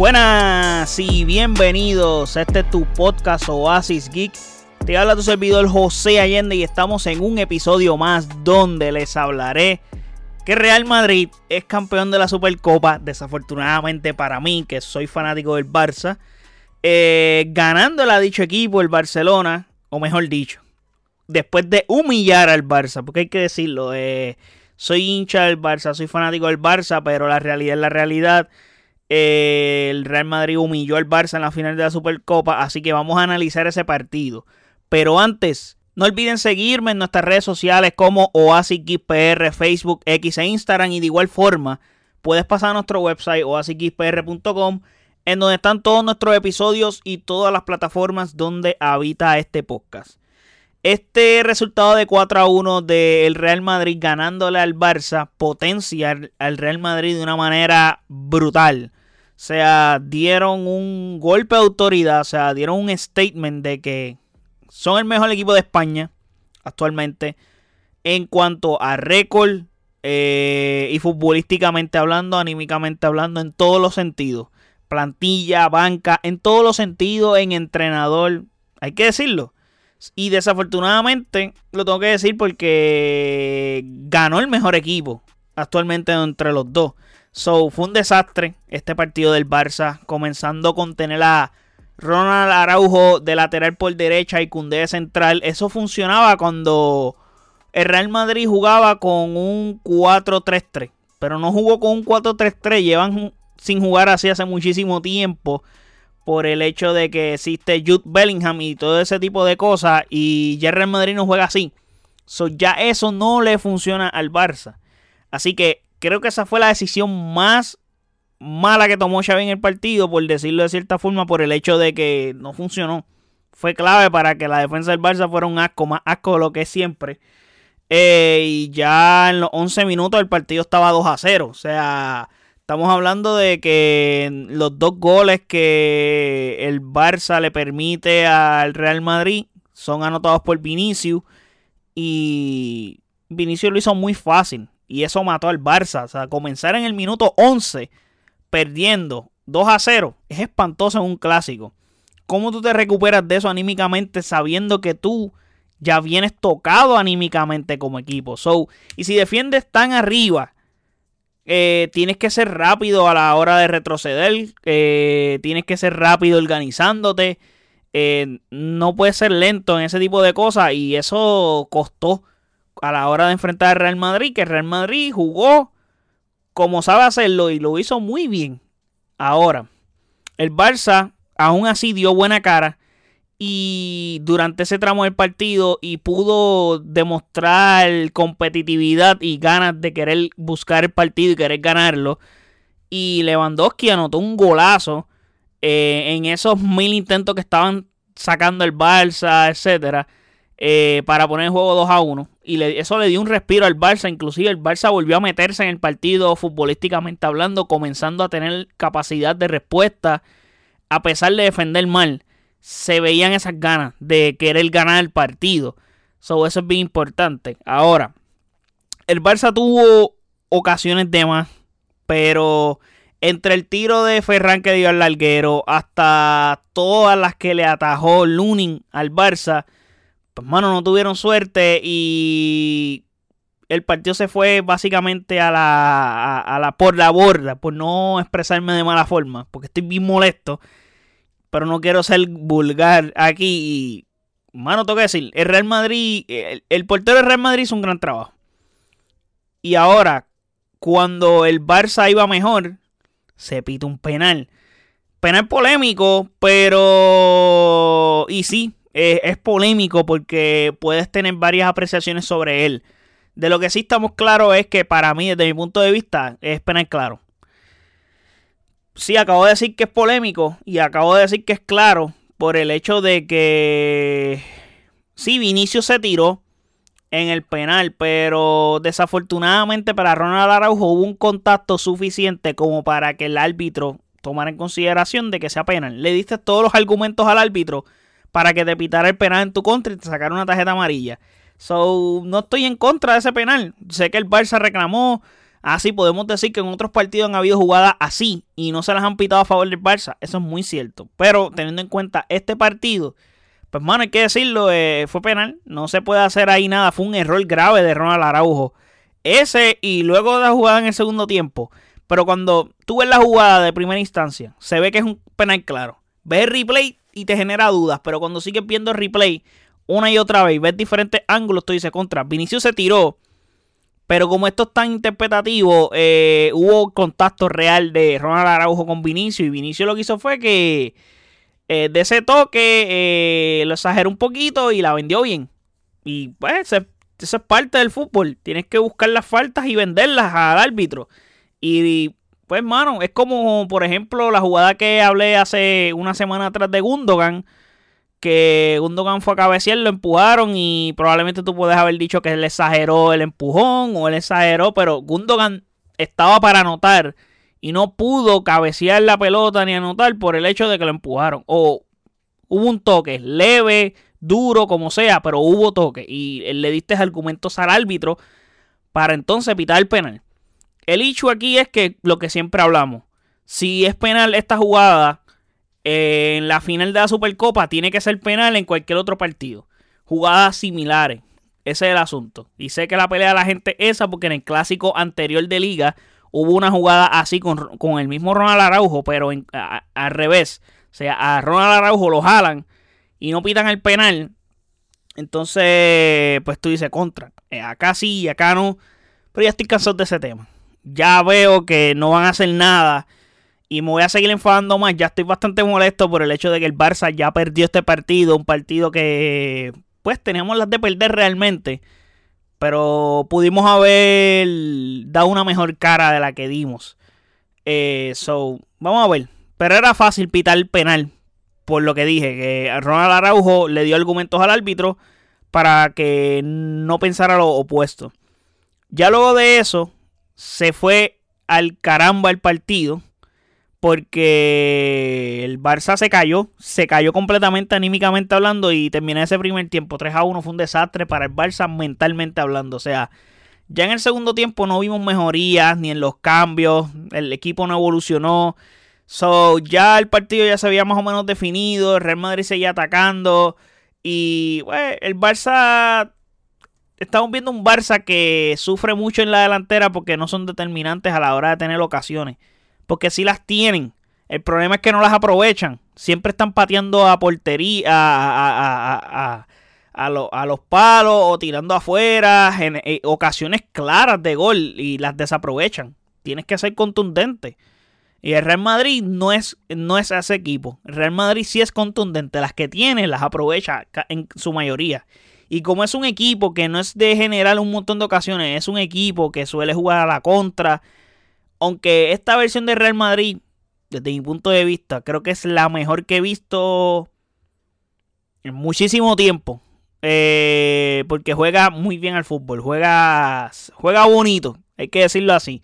Buenas y bienvenidos este tu podcast Oasis Geek. Te habla tu servidor José Allende y estamos en un episodio más donde les hablaré que Real Madrid es campeón de la Supercopa, desafortunadamente para mí, que soy fanático del Barça, eh, ganándole a dicho equipo el Barcelona, o mejor dicho, después de humillar al Barça, porque hay que decirlo, eh, soy hincha del Barça, soy fanático del Barça, pero la realidad es la realidad. El Real Madrid humilló al Barça en la final de la Supercopa, así que vamos a analizar ese partido. Pero antes, no olviden seguirme en nuestras redes sociales como OasisXPR, Facebook, X e Instagram. Y de igual forma, puedes pasar a nuestro website oasisxpr.com en donde están todos nuestros episodios y todas las plataformas donde habita este podcast. Este resultado de 4 a 1 del Real Madrid ganándole al Barça potencia al Real Madrid de una manera brutal. Sea, dieron un golpe de autoridad, o sea, dieron un statement de que son el mejor equipo de España actualmente en cuanto a récord eh, y futbolísticamente hablando, anímicamente hablando, en todos los sentidos. Plantilla, banca, en todos los sentidos, en entrenador, hay que decirlo. Y desafortunadamente, lo tengo que decir porque ganó el mejor equipo actualmente entre los dos. So, fue un desastre este partido del Barça, comenzando con tener a Ronald Araujo de lateral por derecha y Cundé de central. Eso funcionaba cuando el Real Madrid jugaba con un 4-3-3. Pero no jugó con un 4-3-3. Llevan sin jugar así hace muchísimo tiempo. Por el hecho de que existe Jude Bellingham y todo ese tipo de cosas. Y ya el Real Madrid no juega así. So, ya eso no le funciona al Barça. Así que creo que esa fue la decisión más mala que tomó Xavi en el partido, por decirlo de cierta forma, por el hecho de que no funcionó. Fue clave para que la defensa del Barça fuera un asco, más asco de lo que es siempre. Eh, y ya en los 11 minutos el partido estaba 2 a 0. O sea, estamos hablando de que los dos goles que el Barça le permite al Real Madrid son anotados por Vinicius. Y Vinicius lo hizo muy fácil. Y eso mató al Barça. O sea, comenzar en el minuto 11 perdiendo 2 a 0 es espantoso en un clásico. ¿Cómo tú te recuperas de eso anímicamente sabiendo que tú ya vienes tocado anímicamente como equipo? So, y si defiendes tan arriba, eh, tienes que ser rápido a la hora de retroceder. Eh, tienes que ser rápido organizándote. Eh, no puedes ser lento en ese tipo de cosas. Y eso costó a la hora de enfrentar al Real Madrid. Que Real Madrid jugó como sabe hacerlo y lo hizo muy bien. Ahora, el Barça aún así dio buena cara y durante ese tramo del partido y pudo demostrar competitividad y ganas de querer buscar el partido y querer ganarlo. Y Lewandowski anotó un golazo eh, en esos mil intentos que estaban sacando el Barça, etcétera. Eh, para poner el juego 2 a 1. Y eso le dio un respiro al Barça. Inclusive el Barça volvió a meterse en el partido futbolísticamente hablando, comenzando a tener capacidad de respuesta. A pesar de defender mal, se veían esas ganas de querer ganar el partido. eso es bien importante. Ahora, el Barça tuvo ocasiones de más, pero entre el tiro de Ferran que dio al larguero hasta todas las que le atajó Lunin al Barça, pues mano, no tuvieron suerte y el partido se fue básicamente a la, a, la por la borda, por no expresarme de mala forma, porque estoy bien molesto, pero no quiero ser vulgar aquí y, mano, tengo que decir, el Real Madrid, el, el portero del Real Madrid hizo un gran trabajo. Y ahora, cuando el Barça iba mejor, se pita un penal. Penal polémico, pero... Y sí, es polémico porque puedes tener varias apreciaciones sobre él. De lo que sí estamos claros es que para mí, desde mi punto de vista, es penal claro. Sí, acabo de decir que es polémico y acabo de decir que es claro por el hecho de que sí, Vinicio se tiró en el penal, pero desafortunadamente para Ronald Araujo hubo un contacto suficiente como para que el árbitro tomara en consideración de que sea penal. Le diste todos los argumentos al árbitro para que te pitara el penal en tu contra y te sacara una tarjeta amarilla. So, no estoy en contra de ese penal. Sé que el Barça reclamó Así podemos decir que en otros partidos han habido jugadas así y no se las han pitado a favor del Barça. Eso es muy cierto. Pero teniendo en cuenta este partido, pues mano, hay que decirlo, eh, fue penal. No se puede hacer ahí nada. Fue un error grave de Ronald Araujo. Ese y luego de la jugada en el segundo tiempo. Pero cuando tú ves la jugada de primera instancia, se ve que es un penal claro. Ves replay y te genera dudas. Pero cuando sigues viendo replay una y otra vez ves diferentes ángulos, tú dices contra. Vinicius se tiró pero como esto es tan interpretativo, eh, hubo contacto real de Ronald Araujo con Vinicio. Y Vinicio lo que hizo fue que eh, de ese toque eh, lo exageró un poquito y la vendió bien. Y pues eso es parte del fútbol. Tienes que buscar las faltas y venderlas al árbitro. Y pues, mano, es como, por ejemplo, la jugada que hablé hace una semana atrás de Gundogan que Gundogan fue a cabecear, lo empujaron y probablemente tú puedes haber dicho que él exageró el empujón o él exageró, pero Gundogan estaba para anotar y no pudo cabecear la pelota ni anotar por el hecho de que lo empujaron. O hubo un toque leve, duro, como sea, pero hubo toque y le diste argumentos al árbitro para entonces pitar el penal. El hecho aquí es que lo que siempre hablamos, si es penal esta jugada, en la final de la Supercopa tiene que ser penal en cualquier otro partido. Jugadas similares. Ese es el asunto. Y sé que la pelea de la gente es esa porque en el clásico anterior de liga hubo una jugada así con, el mismo Ronald Araujo, pero al revés. O sea, a Ronald Araujo lo jalan y no pitan el penal. Entonces, pues tú dices contra. Eh, acá sí y acá no. Pero ya estoy cansado de ese tema. Ya veo que no van a hacer nada y me voy a seguir enfadando más. Ya estoy bastante molesto por el hecho de que el Barça ya perdió este partido. Un partido que, pues, teníamos las de perder realmente. Pero pudimos haber dado una mejor cara de la que dimos. Eh, so, vamos a ver. Pero era fácil pitar el penal. Por lo que dije, que Ronald Araujo le dio argumentos al árbitro para que no pensara lo opuesto. Ya luego de eso, se fue al caramba el partido porque el Barça se cayó, se cayó completamente anímicamente hablando y terminé ese primer tiempo 3 a 1 fue un desastre para el Barça mentalmente hablando, o sea, ya en el segundo tiempo no vimos mejorías ni en los cambios, el equipo no evolucionó. So, ya el partido ya se había más o menos definido, el Real Madrid seguía atacando y pues, el Barça estamos viendo un Barça que sufre mucho en la delantera porque no son determinantes a la hora de tener ocasiones porque sí las tienen. El problema es que no las aprovechan. Siempre están pateando a portería, a, a, los palos o tirando afuera. En, eh, ocasiones claras de gol y las desaprovechan. Tienes que ser contundente. Y el Real Madrid no es, no es ese equipo. El Real Madrid sí es contundente. Las que tiene las aprovecha en su mayoría. Y como es un equipo que no es de generar un montón de ocasiones, es un equipo que suele jugar a la contra, aunque esta versión de Real Madrid, desde mi punto de vista, creo que es la mejor que he visto en muchísimo tiempo. Eh, porque juega muy bien al fútbol, juega, juega bonito, hay que decirlo así.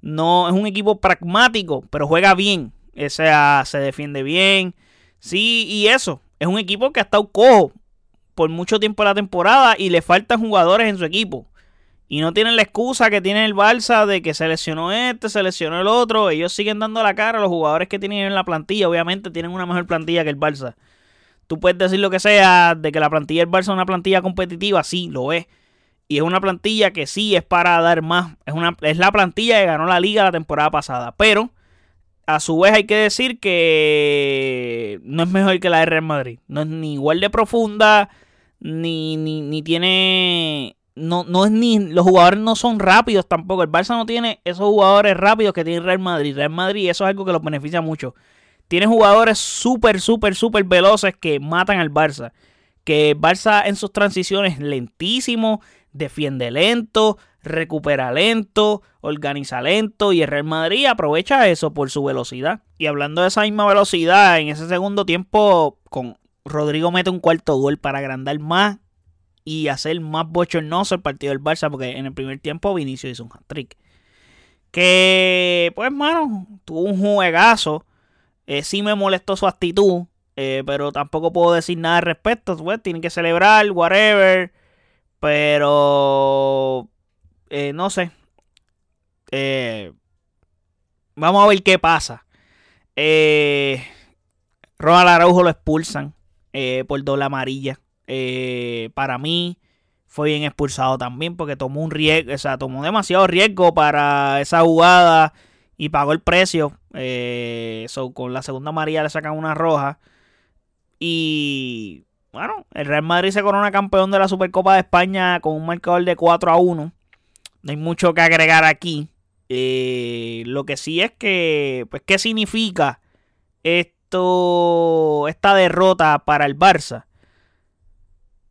No es un equipo pragmático, pero juega bien. O sea, se defiende bien. Sí, y eso. Es un equipo que ha estado cojo por mucho tiempo en la temporada y le faltan jugadores en su equipo. Y no tienen la excusa que tiene el Barça de que seleccionó este, seleccionó el otro. Ellos siguen dando la cara a los jugadores que tienen en la plantilla. Obviamente tienen una mejor plantilla que el Barça. Tú puedes decir lo que sea de que la plantilla del Barça es una plantilla competitiva. Sí, lo es. Y es una plantilla que sí es para dar más. Es, una, es la plantilla que ganó la liga la temporada pasada. Pero a su vez hay que decir que no es mejor que la de Real Madrid. No es ni igual de profunda, ni, ni, ni tiene no, no es ni. Los jugadores no son rápidos tampoco. El Barça no tiene esos jugadores rápidos que tiene Real Madrid. Real Madrid, eso es algo que los beneficia mucho. Tiene jugadores súper, súper, súper veloces que matan al Barça. Que el Barça en sus transiciones lentísimo, defiende lento, recupera lento, organiza lento. Y el Real Madrid aprovecha eso por su velocidad. Y hablando de esa misma velocidad, en ese segundo tiempo, con Rodrigo mete un cuarto gol para agrandar más y hacer más bochornoso el partido del Barça, porque en el primer tiempo Vinicio hizo un hat-trick. Que, pues, mano, tuvo un juegazo. Eh, sí me molestó su actitud, eh, pero tampoco puedo decir nada al respecto. Pues, tienen que celebrar, whatever. Pero, eh, no sé. Vamos a ver qué pasa. Eh, Ronald Araujo lo expulsan eh, por doble amarilla. Eh, para mí fue bien expulsado también porque tomó un riesgo, o sea, tomó demasiado riesgo para esa jugada y pagó el precio. Eh, con la segunda amarilla le sacan una roja. Y bueno, el Real Madrid se corona campeón de la Supercopa de España con un marcador de 4 a 1. No hay mucho que agregar aquí. lo que sí es que, pues, ¿qué significa esta derrota para el Barça?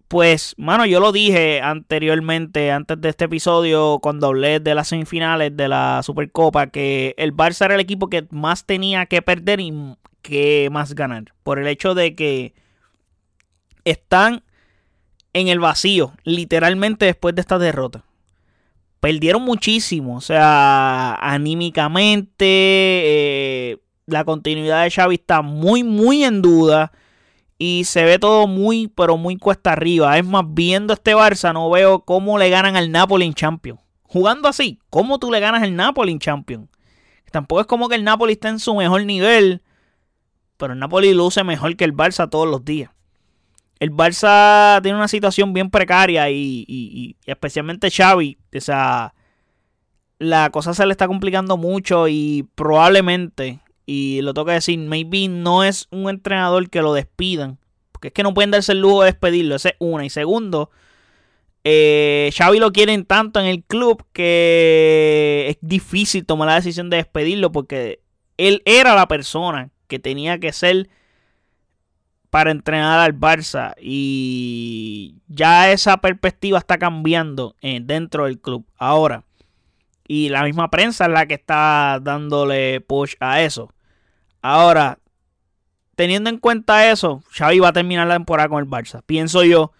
Pues, mano, yo lo dije anteriormente, antes de este episodio, cuando hablé de las semifinales de la Supercopa, que el Barça era el equipo que más tenía que perder y que más ganar. Por el hecho de que están en el vacío, literalmente después de esta derrota. Perdieron muchísimo, o sea, anímicamente, eh, la continuidad de Xavi está muy, muy en duda. Y se ve todo muy, pero muy cuesta arriba. Es más, viendo este Barça, no veo cómo le ganan al Napoli en Champions. Jugando así, ¿cómo tú le ganas al Napoli en Champions? Tampoco es como que el Napoli está en su mejor nivel. Pero el Napoli luce mejor que el Barça todos los días. El Barça tiene una situación bien precaria y, y especialmente Xavi. O sea, la cosa se le está complicando mucho y probablemente y lo que decir, maybe no es un entrenador que lo despidan. Porque es que no pueden darse el lujo de despedirlo. Esa es una. Y segundo, eh, Xavi lo quieren tanto en el club que es difícil tomar la decisión de despedirlo. Porque él era la persona que tenía que ser para entrenar al Barça. Y ya esa perspectiva está cambiando eh, dentro del club. Ahora. Y la misma prensa es la que está dándole push a eso. Ahora, teniendo en cuenta eso, Xavi va a terminar la temporada con el Barça. Pienso yo,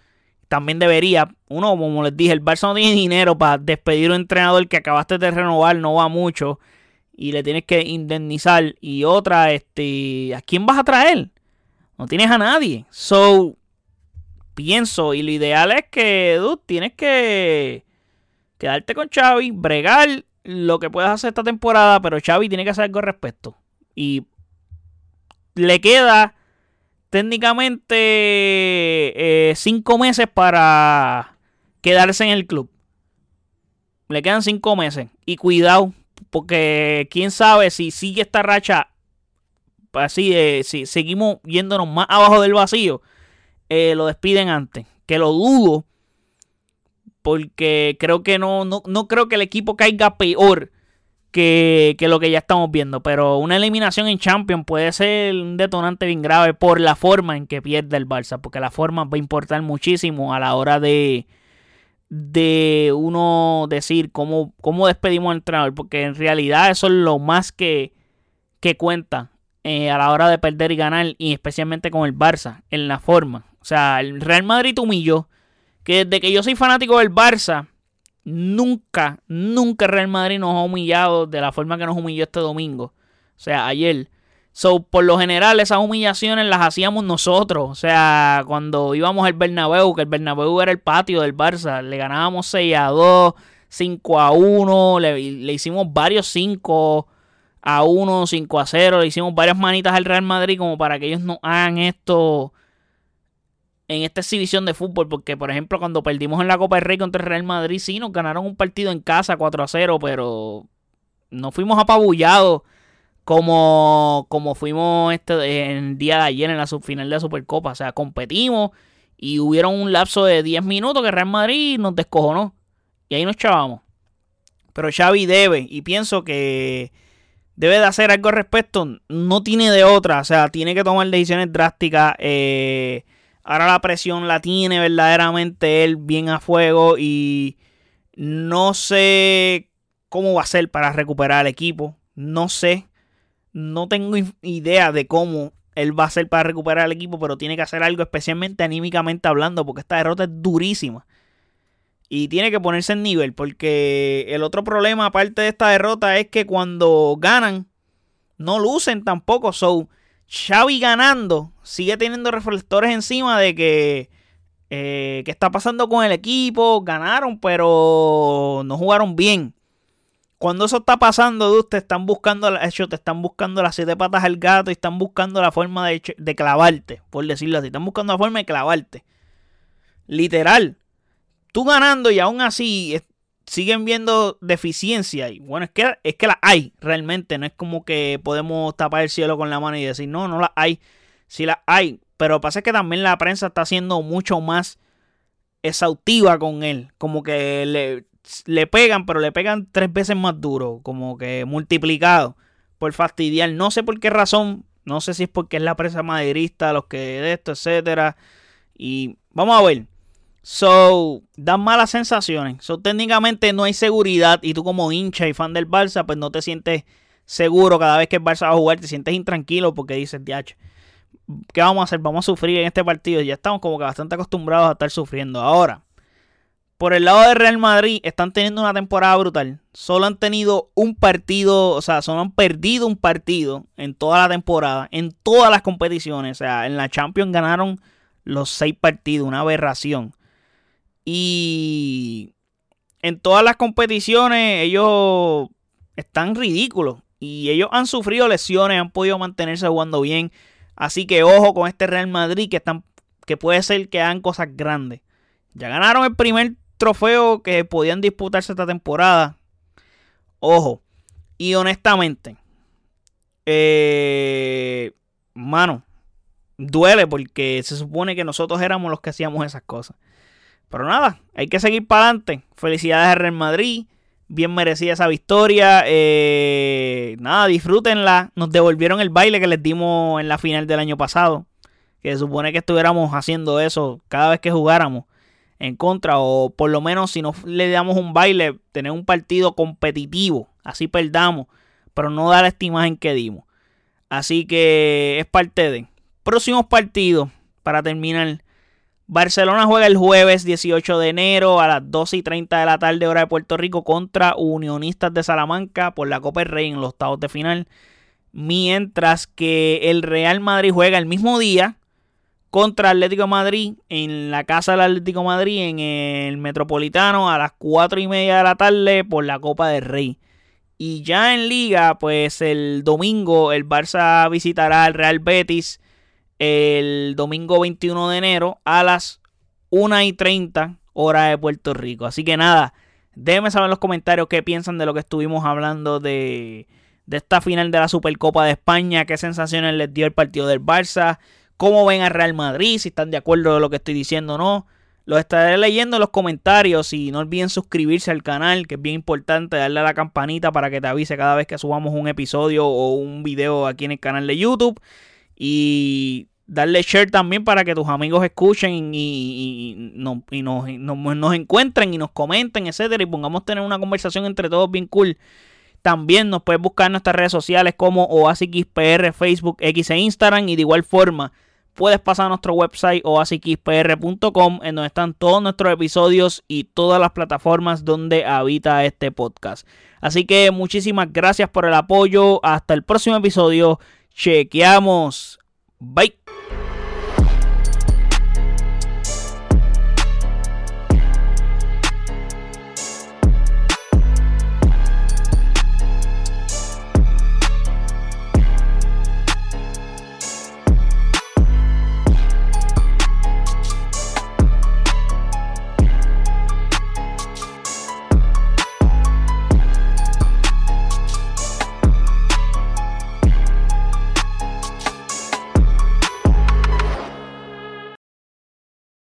también debería. Uno, como les dije, el Barça no tiene dinero para despedir a un entrenador que acabaste de renovar, no va mucho. Y le tienes que indemnizar. Y otra, este, ¿a quién vas a traer? No tienes a nadie. So, pienso, y lo ideal es que, dude, tienes que quedarte con Xavi, bregar lo que puedas hacer esta temporada, pero Xavi tiene que hacer algo al respecto. Y le queda técnicamente eh, cinco meses para quedarse en el club. Le quedan cinco meses. Y cuidado, porque quién sabe si sigue esta racha así, si seguimos yéndonos más abajo del vacío, eh, lo despiden antes. Que lo dudo, porque creo que no, no, no creo que el equipo caiga peor que, lo que ya estamos viendo. Pero una eliminación en Champions puede ser un detonante bien grave por la forma en que pierde el Barça. Porque la forma va a importar muchísimo a la hora de, de uno decir cómo, cómo despedimos al entrenador. Porque en realidad eso es lo más que, que cuenta eh, a la hora de perder y ganar. Y especialmente con el Barça, en la forma. O sea, el Real Madrid humilló que desde que yo soy fanático del Barça, nunca, nunca Real Madrid nos ha humillado de la forma que nos humilló este domingo. O sea, ayer. So, por lo general, esas humillaciones las hacíamos nosotros. O sea, cuando íbamos al Bernabéu, que el Bernabéu era el patio del Barça, le ganábamos 6 a 2, 5 a 1, le, le hicimos varios 5 a 1, 5 a 0, le hicimos varias manitas al Real Madrid como para que ellos no hagan esto en esta exhibición de fútbol, porque por ejemplo cuando perdimos en la Copa del Rey contra el Real Madrid, sí, nos ganaron un partido en casa 4 a 0, pero no fuimos apabullados como, como fuimos este, en el día de ayer en la subfinal de la Supercopa. O sea, competimos y hubieron un lapso de 10 minutos que Real Madrid nos descojonó. Y ahí nos chavamos. Pero Xavi debe, y pienso que debe de hacer algo al respecto. No tiene de otra, o sea, tiene que tomar decisiones drásticas. Eh, Ahora la presión la tiene verdaderamente él bien a fuego y no sé cómo va a ser para recuperar el equipo. No sé. No tengo idea de cómo él va a ser para recuperar el equipo, pero tiene que hacer algo especialmente anímicamente hablando porque esta derrota es durísima. Y tiene que ponerse en nivel porque el otro problema aparte de esta derrota es que cuando ganan no lucen tampoco. So, Xavi ganando sigue teniendo reflectores encima de que eh, qué está pasando con el equipo, ganaron pero no jugaron bien. Cuando eso está pasando, te están buscando, hecho, te están buscando las siete patas al gato y están buscando la forma de, de clavarte, por decirlo así. Están buscando la forma de clavarte. Literal. Tú ganando y aún así siguen viendo deficiencia. Y bueno, es que, es que la hay realmente. No es como que podemos tapar el cielo con la mano y decir, no, no la hay. Sí la hay. Pero pasa que también la prensa está siendo mucho más exhaustiva con él. Como que le, le pegan, pero le pegan tres veces más duro. Como que multiplicado. Por fastidiar. No sé por qué razón. No sé si es porque es la prensa maderista, los que de esto, etcétera. Y vamos a ver. So, dan malas sensaciones. So, técnicamente no hay seguridad. Y tú, como hincha y fan del Barça, pues no te sientes seguro cada vez que el Barça va a jugar. Te sientes intranquilo porque dices, DH, ¿qué vamos a hacer? Vamos a sufrir en este partido. Ya estamos como que bastante acostumbrados a estar sufriendo. Ahora, por el lado de Real Madrid, están teniendo una temporada brutal. Solo han tenido un partido, o sea, solo han perdido un partido en toda la temporada, en todas las competiciones. O sea, en la Champions ganaron los seis partidos, una aberración. Y en todas las competiciones ellos están ridículos. Y ellos han sufrido lesiones, han podido mantenerse jugando bien. Así que ojo con este Real Madrid que, están, que puede ser que hagan cosas grandes. Ya ganaron el primer trofeo que podían disputarse esta temporada. Ojo. Y honestamente, eh, mano, duele porque se supone que nosotros éramos los que hacíamos esas cosas. Pero nada, hay que seguir para adelante. Felicidades a Real Madrid. Bien merecida esa victoria. Eh, nada, disfrútenla. Nos devolvieron el baile que les dimos en la final del año pasado. Que se supone que estuviéramos haciendo eso cada vez que jugáramos en contra. O por lo menos si no le damos un baile, tener un partido competitivo. Así perdamos. Pero no dar esta imagen que dimos. Así que es parte de. Próximos partidos para terminar. Barcelona juega el jueves 18 de enero a las 12 y 30 de la tarde hora de Puerto Rico contra Unionistas de Salamanca por la Copa del Rey en los octavos de final. Mientras que el Real Madrid juega el mismo día contra Atlético Madrid en la casa del Atlético Madrid en el Metropolitano a las 4 y media de la tarde por la Copa del Rey. Y ya en liga, pues el domingo el Barça visitará al Real Betis el domingo 21 de enero a las 1 y 30 hora de Puerto Rico. Así que nada, déjenme saber en los comentarios qué piensan de lo que estuvimos hablando de, de esta final de la Supercopa de España, qué sensaciones les dio el partido del Barça, cómo ven a Real Madrid, si están de acuerdo con lo que estoy diciendo o no. Los estaré leyendo en los comentarios y no olviden suscribirse al canal, que es bien importante, darle a la campanita para que te avise cada vez que subamos un episodio o un video aquí en el canal de YouTube. Y darle share también para que tus amigos escuchen y, nos, nos, encuentren y nos comenten, etcétera, y pongamos tener una conversación entre todos bien cool. También nos puedes buscar en nuestras redes sociales como OasisXPR, Facebook, X e Instagram. Y de igual forma, puedes pasar a nuestro website oasisxpr.com en donde están todos nuestros episodios y todas las plataformas donde habita este podcast. Así que muchísimas gracias por el apoyo. Hasta el próximo episodio. Chequeamos. Bye.